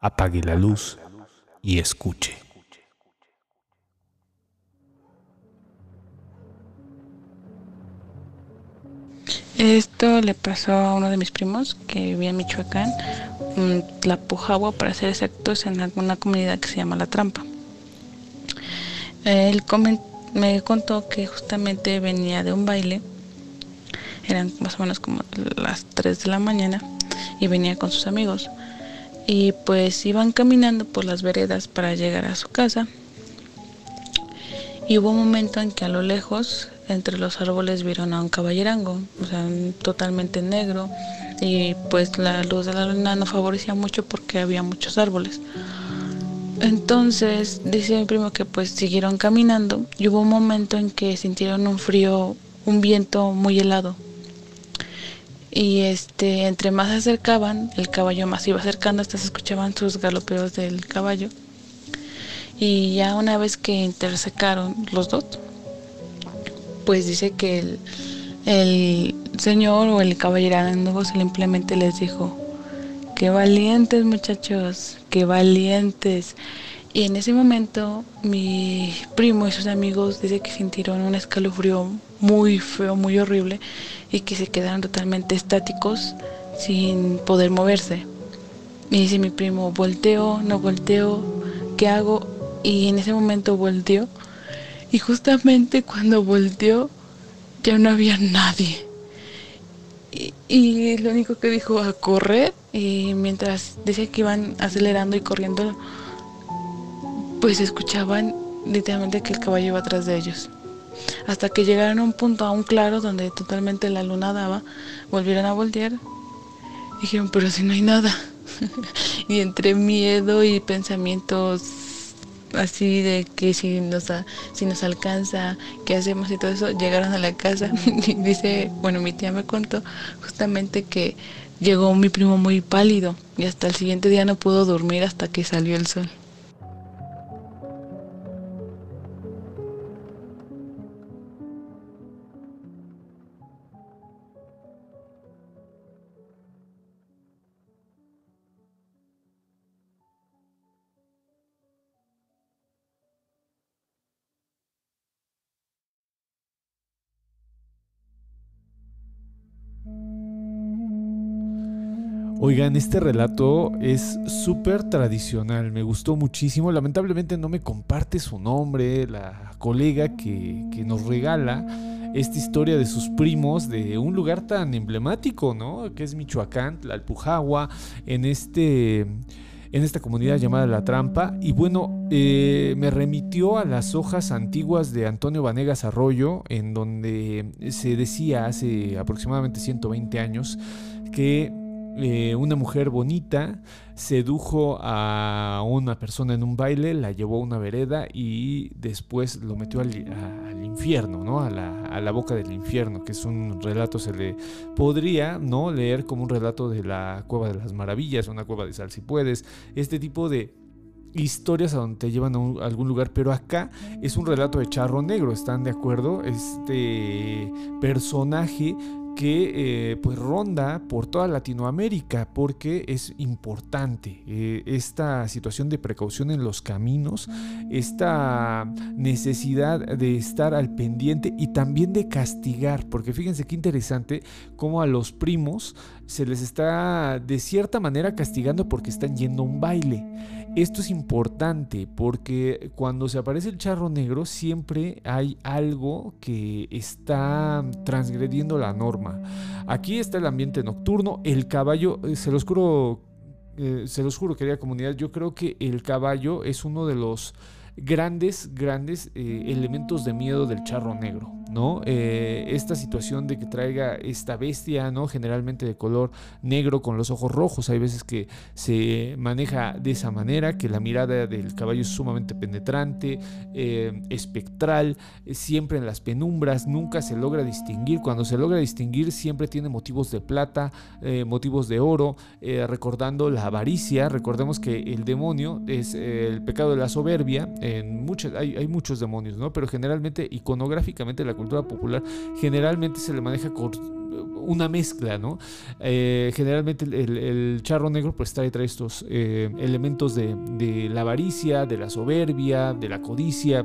apague la luz y escuche. Esto le pasó a uno de mis primos que vivía en Michoacán, La Pujagua, para ser exactos, en alguna comunidad que se llama La Trampa. Él me contó que justamente venía de un baile, eran más o menos como las 3 de la mañana, y venía con sus amigos. Y pues iban caminando por las veredas para llegar a su casa. Y hubo un momento en que a lo lejos, entre los árboles, vieron a un caballerango, o sea, totalmente negro. Y pues la luz de la luna no favorecía mucho porque había muchos árboles. Entonces dice mi primo que pues siguieron caminando y hubo un momento en que sintieron un frío, un viento muy helado y este entre más se acercaban el caballo más iba acercando hasta se escuchaban sus galopeos del caballo. Y ya una vez que intersecaron los dos pues dice que el, el señor o el caballero simplemente les dijo qué valientes muchachos qué valientes y en ese momento mi primo y sus amigos dice que sintieron un escalofrío muy feo, muy horrible y que se quedaron totalmente estáticos sin poder moverse. Y dice mi primo, volteo, no volteo, ¿qué hago? Y en ese momento volteó y justamente cuando volteó ya no había nadie. Y, y, lo único que dijo a correr y mientras dice que iban acelerando y corriendo pues escuchaban literalmente que el caballo iba atrás de ellos. Hasta que llegaron a un punto, a un claro, donde totalmente la luna daba, volvieron a voltear. Dijeron, pero si no hay nada. y entre miedo y pensamientos así de que si nos, si nos alcanza, qué hacemos y todo eso, llegaron a la casa. dice, bueno, mi tía me contó justamente que llegó mi primo muy pálido y hasta el siguiente día no pudo dormir hasta que salió el sol. Oigan, este relato es súper tradicional, me gustó muchísimo. Lamentablemente no me comparte su nombre, la colega que, nos regala esta historia de sus primos de un lugar tan emblemático, ¿no? Que es Michoacán, Alpujagua, en este en esta comunidad llamada La Trampa. Y bueno, eh, me remitió a las hojas antiguas de Antonio Vanegas Arroyo, en donde se decía hace aproximadamente 120 años que eh, una mujer bonita sedujo a una persona en un baile, la llevó a una vereda y después lo metió al, infierno, ¿no? A la, boca del infierno, que es un relato, se le podría ¿no? leer como un relato de la Cueva de las Maravillas, una cueva de sal si puedes, este tipo de historias a donde te llevan a, algún lugar, pero acá es un relato de charro negro, ¿están de acuerdo? Este personaje que eh, pues ronda por toda Latinoamérica porque es importante eh, esta situación de precaución en los caminos, esta necesidad de estar al pendiente y también de castigar, porque fíjense qué interesante cómo a los primos se les está de cierta manera castigando porque están yendo a un baile. Esto es importante porque cuando se aparece el charro negro siempre hay algo que está transgrediendo la norma. Aquí está el ambiente nocturno, el caballo, eh, se los juro, eh, se los juro querida comunidad, yo creo que el caballo es uno de los grandes, grandes eh, elementos de miedo del charro negro, ¿no? Eh, esta situación de que traiga esta bestia, ¿no? Generalmente de color negro con los ojos rojos, hay veces que se maneja de esa manera, que la mirada del caballo es sumamente penetrante, eh, espectral, siempre en las penumbras, nunca se logra distinguir, cuando se logra distinguir siempre tiene motivos de plata, motivos de oro, recordando la avaricia, recordemos que el demonio es el pecado de la soberbia, hay, hay, muchos demonios, ¿no? Pero generalmente, iconográficamente, la cultura popular generalmente se le maneja con una mezcla, ¿no? Eh, generalmente el, charro negro pues trae, trae estos eh, elementos de la avaricia, de la soberbia, de la codicia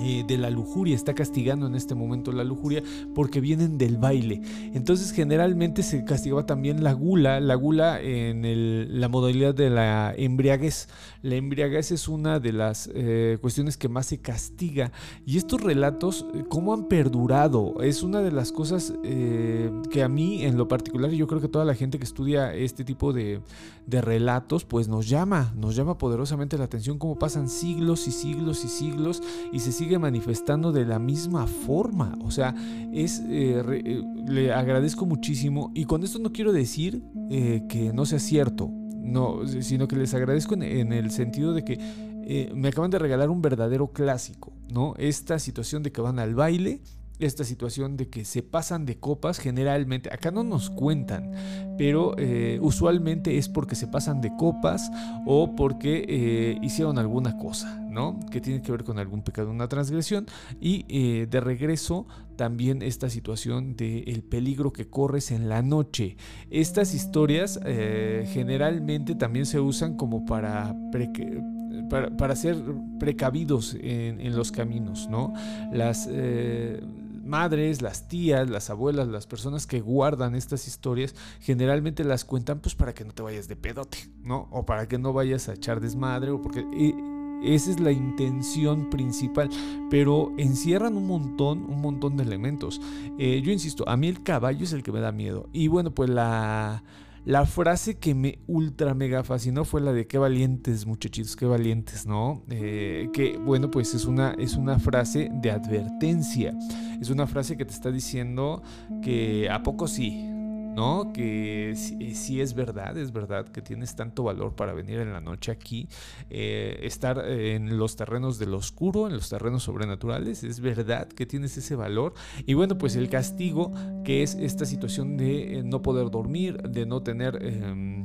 eh, de la lujuria, está castigando en este momento la lujuria porque vienen del baile. Entonces generalmente se castigaba también la gula, la gula en la modalidad de la embriaguez. La embriaguez es una de las eh, cuestiones que más se castiga. Y estos relatos, eh, ¿cómo han perdurado? Es una de las cosas que a mí en lo particular, yo creo que toda la gente que estudia este tipo de, de relatos, pues nos llama, nos llama poderosamente la atención cómo pasan siglos y siglos y siglos y se sigue manifestando de la misma forma. O sea, es, eh, eh, le agradezco muchísimo y con esto no quiero decir eh, que no sea cierto, no, sino que les agradezco en, el sentido de que me acaban de regalar un verdadero clásico, ¿no? Esta situación de que van al baile esta situación de que se pasan de copas generalmente, acá no nos cuentan, pero usualmente es porque se pasan de copas o porque hicieron alguna cosa, ¿no? Que tiene que ver con algún pecado, una transgresión y eh, de regreso también esta situación del peligro que corres en la noche. Estas historias generalmente también se usan como para... Para, ser precavidos en, los caminos, ¿no? Las, madres, las tías, las abuelas, las personas que guardan estas historias, generalmente las cuentan pues para que no te vayas de pedote, ¿no? O para que no vayas a echar desmadre, o porque... esa es la intención principal, pero encierran un montón, un montón de elementos. Eh, yo insisto, a mí el caballo es el que me da miedo. Y bueno, pues la, la frase que me ultra mega fascinó fue la de qué valientes muchachitos, qué valientes, ¿no? Eh, que bueno, pues es una, es una frase de advertencia, es una frase que te está diciendo que a poco sí, ¿no? Que si, es verdad, es verdad que tienes tanto valor para venir en la noche aquí, eh, estar en los terrenos del oscuro, en los terrenos sobrenaturales, es verdad que tienes ese valor. Y bueno, pues el castigo, que es esta situación de eh, no poder dormir, de no tener... Em,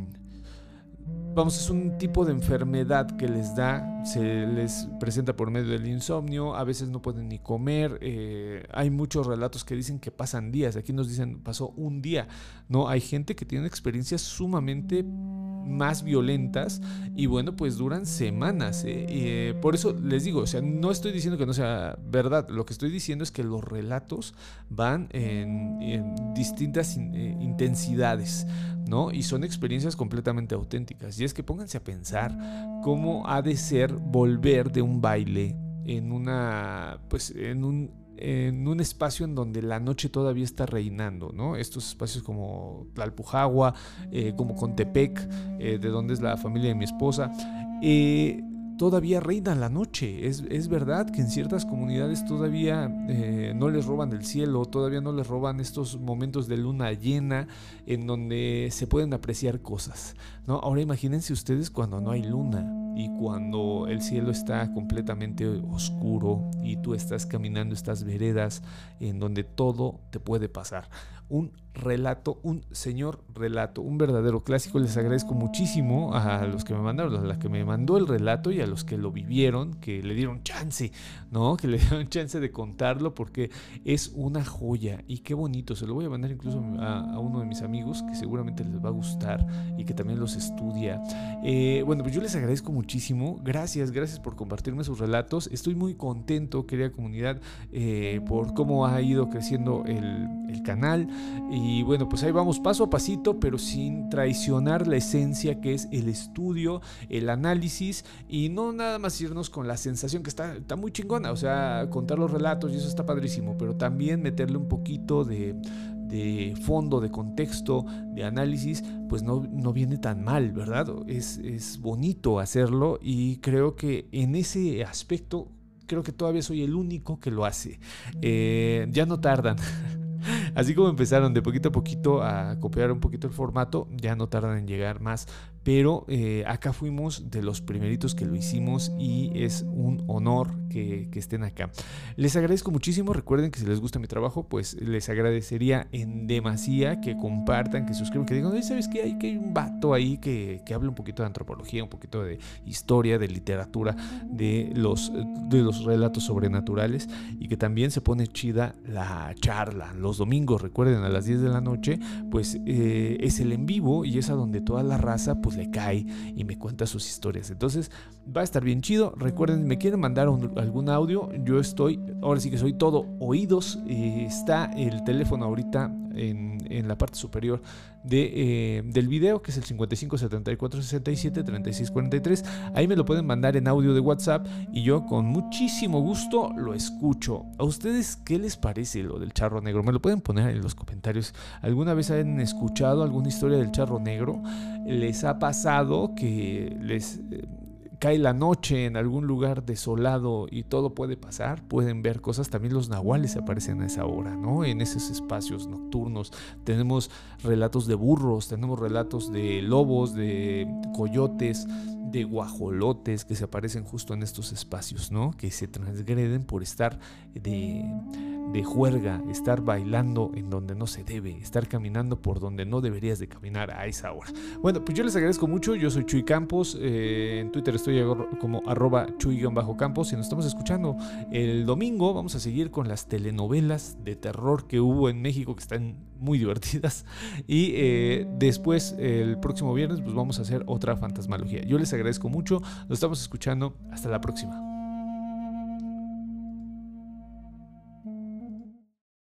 vamos, es un tipo de enfermedad que les da, se les presenta por medio del insomnio, a veces no pueden ni comer, eh, hay muchos relatos que dicen que pasan días, aquí nos dicen pasó un día, no, hay gente que tiene experiencias sumamente más violentas y bueno, pues duran semanas. ¿eh? Eh, por eso les digo, o sea, no estoy diciendo que no sea verdad, lo que estoy diciendo es que los relatos van en, distintas intensidades. ¿no? Y son experiencias completamente auténticas. Y es que pónganse a pensar cómo ha de ser volver de un baile en una, pues, en un, en un espacio en donde la noche todavía está reinando, ¿no? Estos espacios como Tlalpujagua, eh, como Contepec, eh, de donde es la familia de mi esposa. Eh, todavía reina la noche. Es, es, verdad que en ciertas comunidades todavía eh, no les roban el cielo, todavía no les roban estos momentos de luna llena en donde se pueden apreciar cosas. ¿no? Ahora imagínense ustedes cuando no hay luna y cuando el cielo está completamente oscuro y tú estás caminando estas veredas en donde todo te puede pasar un relato, un señor relato, un verdadero clásico. Les agradezco muchísimo a los que me mandaron, a la que me mandó el relato y a los que lo vivieron, que le dieron chance, ¿no? Que le dieron chance de contarlo porque es una joya y qué bonito. Se lo voy a mandar incluso a, uno de mis amigos que seguramente les va a gustar y que también los estudia. Eh, bueno, pues yo les agradezco muchísimo. Gracias, gracias por compartirme sus relatos. Estoy muy contento, querida comunidad, eh, por cómo ha ido creciendo el, el canal. Y bueno, pues ahí vamos paso a pasito, pero sin traicionar la esencia que es el estudio, el análisis y no nada más irnos con la sensación que está, está muy chingona, o sea, contar los relatos y eso está padrísimo, pero también meterle un poquito de, fondo, de contexto, de análisis, pues no, no viene tan mal, ¿verdad? Es, es bonito hacerlo y creo que en ese aspecto creo que todavía soy el único que lo hace. Eh, ya no tardan. Así como empezaron de poquito a poquito a copiar un poquito el formato, ya no tardan en llegar más pero eh, acá fuimos de los primeritos que lo hicimos y es un honor que, estén acá. Les agradezco muchísimo, recuerden que si les gusta mi trabajo, pues les agradecería en demasía que compartan, que suscriban, que digan, ¿sabes qué? Hay, que hay un vato ahí que, que habla un poquito de antropología, un poquito de historia, de literatura, de los, de los relatos sobrenaturales y que también se pone chida la charla. Los domingos, recuerden, a las 10 de la noche, pues eh, es el en vivo y es a donde toda la raza pues le cae y me cuenta sus historias. Entonces va a estar bien chido. Recuerden, me quieren mandar algún audio, yo estoy, ahora sí que soy todo oídos. Eh, está el teléfono ahorita en, la parte superior de, eh, del video, que es el 55 74 67 36 43. Ahí me lo pueden mandar en audio de WhatsApp y yo con muchísimo gusto lo escucho. ¿A ustedes qué les parece lo del charro negro? Me lo pueden poner en los comentarios. ¿Alguna vez han escuchado alguna historia del charro negro? ¿Les ha pasado que les... Eh, cae la noche en algún lugar desolado y todo puede pasar, pueden ver cosas. También los nahuales aparecen a esa hora, ¿no? En esos espacios nocturnos. Tenemos relatos de burros, tenemos relatos de lobos, de coyotes, de guajolotes que se aparecen justo en estos espacios, ¿no? Que se transgreden por estar de de juerga, estar bailando en donde no se debe, estar caminando por donde no deberías de caminar a esa hora. Bueno, pues yo les agradezco mucho, yo soy Chuy Campos, eh, en Twitter estoy como arroba Chuy-Campos y nos estamos escuchando el domingo, vamos a seguir con las telenovelas de terror que hubo en México que están muy divertidas y eh, después el próximo viernes pues vamos a hacer otra fantasmalogía. Yo les agradezco mucho, nos estamos escuchando, hasta la próxima.